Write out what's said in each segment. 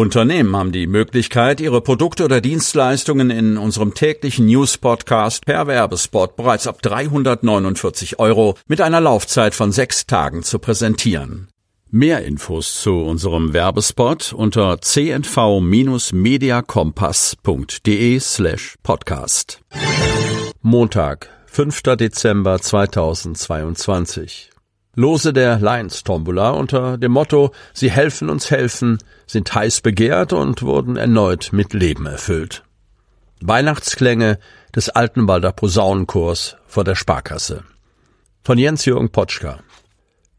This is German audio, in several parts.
Unternehmen haben die Möglichkeit, ihre Produkte oder Dienstleistungen in unserem täglichen News-Podcast per Werbespot bereits ab 349 Euro mit einer Laufzeit von sechs Tagen zu präsentieren. Mehr Infos zu unserem Werbespot unter cnv-mediacompass.de slash podcast. Montag, 5. Dezember 2022. Lose der Lions Tombola unter dem Motto Sie helfen uns helfen sind heiß begehrt und wurden erneut mit Leben erfüllt. Weihnachtsklänge des Altenwalder Posaunenchors vor der Sparkasse. Von Jens-Jürgen Potschka.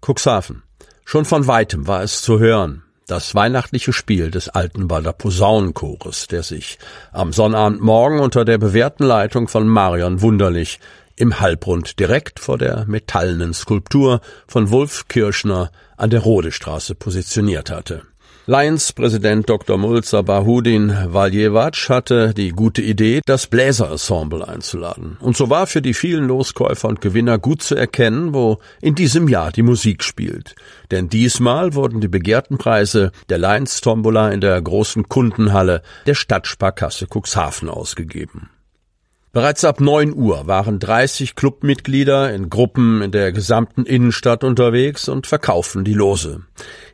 Cuxhaven. Schon von weitem war es zu hören. Das weihnachtliche Spiel des Altenwalder Posaunenchores, der sich am Sonnabendmorgen unter der bewährten Leitung von Marion Wunderlich im Halbrund direkt vor der metallenen Skulptur von Wulf Kirschner an der Rodestraße positioniert hatte. Lions-Präsident Dr. Mulza Bahudin Valjevac hatte die gute Idee, das Bläserensemble einzuladen. Und so war für die vielen Loskäufer und Gewinner gut zu erkennen, wo in diesem Jahr die Musik spielt. Denn diesmal wurden die begehrten Preise der Lions Tombola in der großen Kundenhalle der Stadtsparkasse Cuxhaven ausgegeben. Bereits ab 9 Uhr waren 30 Clubmitglieder in Gruppen in der gesamten Innenstadt unterwegs und verkauften die Lose.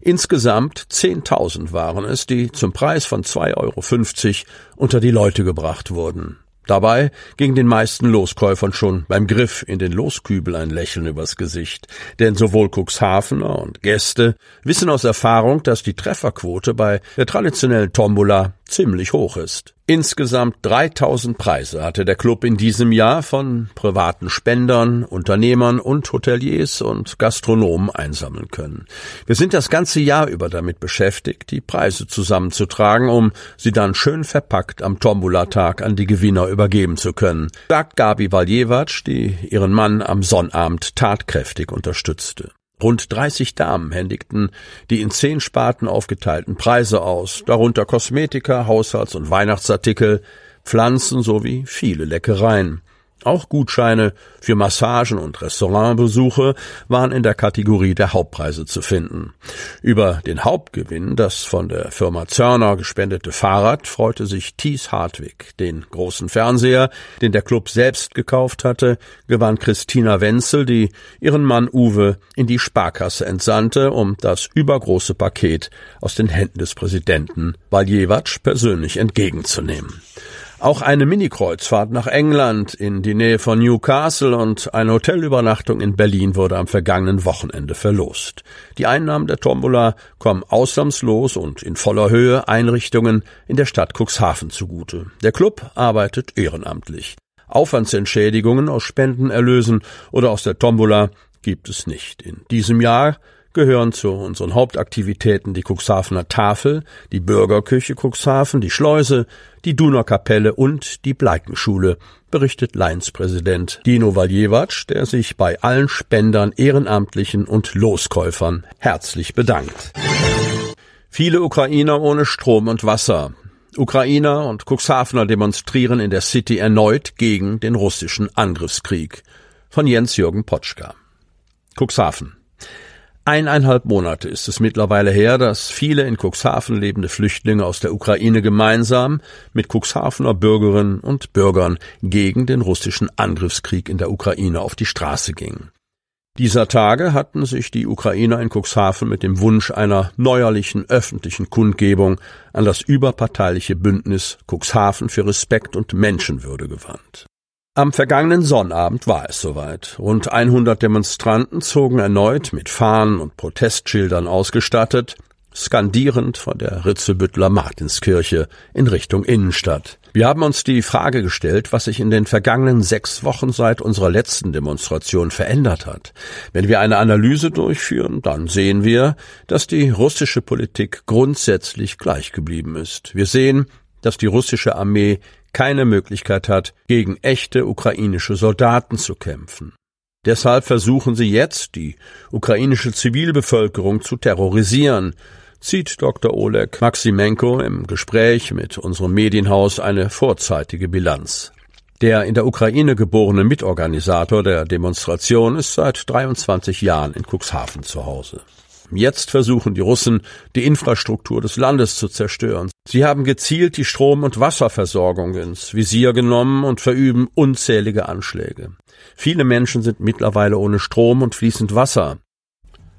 Insgesamt 10.000 waren es, die zum Preis von 2,50 Euro unter die Leute gebracht wurden. Dabei ging den meisten Loskäufern schon beim Griff in den Loskübel ein Lächeln übers Gesicht, denn sowohl Cuxhavener und Gäste wissen aus Erfahrung, dass die Trefferquote bei der traditionellen Tombola ziemlich hoch ist. Insgesamt 3000 Preise hatte der Club in diesem Jahr von privaten Spendern, Unternehmern und Hoteliers und Gastronomen einsammeln können. Wir sind das ganze Jahr über damit beschäftigt, die Preise zusammenzutragen, um sie dann schön verpackt am Tombola-Tag an die Gewinner übergeben zu können, sagt Gabi Valjevac, die ihren Mann am Sonnabend tatkräftig unterstützte. Rund 30 Damen händigten die in zehn Sparten aufgeteilten Preise aus, darunter Kosmetika, Haushalts- und Weihnachtsartikel, Pflanzen sowie viele Leckereien. Auch Gutscheine für Massagen und Restaurantbesuche waren in der Kategorie der Hauptpreise zu finden. Über den Hauptgewinn, das von der Firma Zörner gespendete Fahrrad, freute sich Thies Hartwig. Den großen Fernseher, den der Club selbst gekauft hatte, gewann Christina Wenzel, die ihren Mann Uwe in die Sparkasse entsandte, um das übergroße Paket aus den Händen des Präsidenten Waljewatsch persönlich entgegenzunehmen. Auch eine Mini-Kreuzfahrt nach England in die Nähe von Newcastle und eine Hotelübernachtung in Berlin wurde am vergangenen Wochenende verlost. Die Einnahmen der Tombola kommen ausnahmslos und in voller Höhe Einrichtungen in der Stadt Cuxhaven zugute. Der Club arbeitet ehrenamtlich. Aufwandsentschädigungen aus Spendenerlösen oder aus der Tombola gibt es nicht. In diesem Jahr gehören zu unseren Hauptaktivitäten die Cuxhavener Tafel, die Bürgerküche Cuxhaven, die Schleuse, die Dunerkapelle und die Bleikenschule, berichtet Leinspräsident Dino Valjevac, der sich bei allen Spendern, Ehrenamtlichen und Loskäufern herzlich bedankt. Viele Ukrainer ohne Strom und Wasser. Ukrainer und Cuxhavener demonstrieren in der City erneut gegen den russischen Angriffskrieg. Von Jens-Jürgen Potschka. Cuxhaven. Eineinhalb Monate ist es mittlerweile her, dass viele in Cuxhaven lebende Flüchtlinge aus der Ukraine gemeinsam mit Cuxhavener Bürgerinnen und Bürgern gegen den russischen Angriffskrieg in der Ukraine auf die Straße gingen. Dieser Tage hatten sich die Ukrainer in Cuxhaven mit dem Wunsch einer neuerlichen öffentlichen Kundgebung an das überparteiliche Bündnis Cuxhaven für Respekt und Menschenwürde gewandt. Am vergangenen Sonnabend war es soweit. Rund 100 Demonstranten zogen erneut mit Fahnen und Protestschildern ausgestattet, skandierend von der Ritzebüttler Martinskirche in Richtung Innenstadt. Wir haben uns die Frage gestellt, was sich in den vergangenen sechs Wochen seit unserer letzten Demonstration verändert hat. Wenn wir eine Analyse durchführen, dann sehen wir, dass die russische Politik grundsätzlich gleich geblieben ist. Wir sehen, dass die russische Armee keine Möglichkeit hat, gegen echte ukrainische Soldaten zu kämpfen. Deshalb versuchen sie jetzt, die ukrainische Zivilbevölkerung zu terrorisieren, zieht Dr. Oleg Maximenko im Gespräch mit unserem Medienhaus eine vorzeitige Bilanz. Der in der Ukraine geborene Mitorganisator der Demonstration ist seit 23 Jahren in Cuxhaven zu Hause. Jetzt versuchen die Russen, die Infrastruktur des Landes zu zerstören. Sie haben gezielt die Strom- und Wasserversorgung ins Visier genommen und verüben unzählige Anschläge. Viele Menschen sind mittlerweile ohne Strom und fließend Wasser.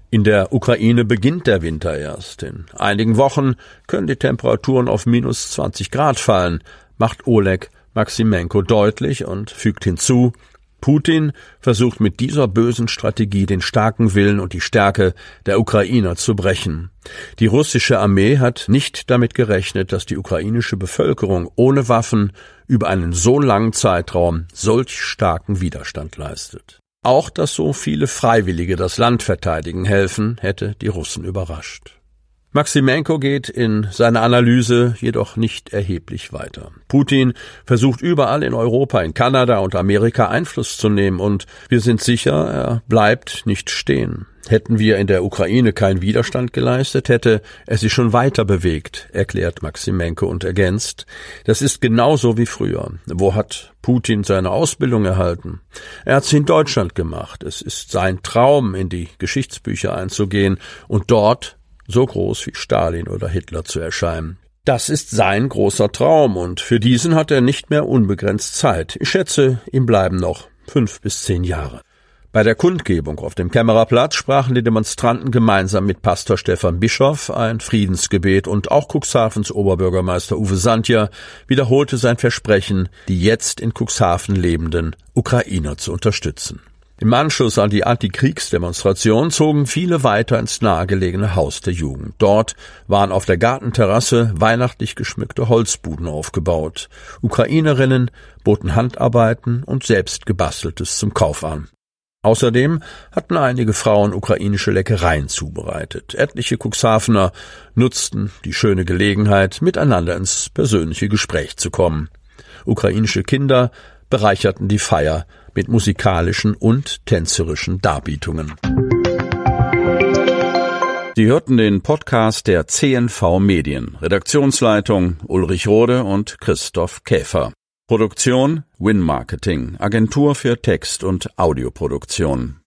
In der Ukraine beginnt der Winter erst. In einigen Wochen können die Temperaturen auf minus 20 Grad fallen, macht Oleg Maximenko deutlich und fügt hinzu, Putin versucht mit dieser bösen Strategie den starken Willen und die Stärke der Ukrainer zu brechen. Die russische Armee hat nicht damit gerechnet, dass die ukrainische Bevölkerung ohne Waffen über einen so langen Zeitraum solch starken Widerstand leistet. Auch dass so viele Freiwillige das Land verteidigen helfen, hätte die Russen überrascht. Maximenko geht in seiner Analyse jedoch nicht erheblich weiter. Putin versucht überall in Europa, in Kanada und Amerika Einfluss zu nehmen und wir sind sicher, er bleibt nicht stehen. Hätten wir in der Ukraine keinen Widerstand geleistet, hätte er sich schon weiter bewegt, erklärt Maximenko und ergänzt. Das ist genauso wie früher. Wo hat Putin seine Ausbildung erhalten? Er hat sie in Deutschland gemacht. Es ist sein Traum, in die Geschichtsbücher einzugehen und dort so groß wie Stalin oder Hitler zu erscheinen. Das ist sein großer Traum, und für diesen hat er nicht mehr unbegrenzt Zeit. Ich schätze, ihm bleiben noch fünf bis zehn Jahre. Bei der Kundgebung auf dem Kämmererplatz sprachen die Demonstranten gemeinsam mit Pastor Stefan Bischoff ein Friedensgebet und auch Cuxhavens Oberbürgermeister Uwe Sandja wiederholte sein Versprechen, die jetzt in Cuxhaven lebenden Ukrainer zu unterstützen. Im Anschluss an die Antikriegsdemonstration zogen viele weiter ins nahegelegene Haus der Jugend. Dort waren auf der Gartenterrasse weihnachtlich geschmückte Holzbuden aufgebaut. Ukrainerinnen boten Handarbeiten und selbst gebasteltes zum Kauf an. Außerdem hatten einige Frauen ukrainische Leckereien zubereitet. Etliche Cuxhavener nutzten die schöne Gelegenheit, miteinander ins persönliche Gespräch zu kommen. Ukrainische Kinder bereicherten die Feier mit musikalischen und tänzerischen Darbietungen. Sie hörten den Podcast der CNV Medien. Redaktionsleitung Ulrich Rode und Christoph Käfer. Produktion Win Marketing, Agentur für Text- und Audioproduktion.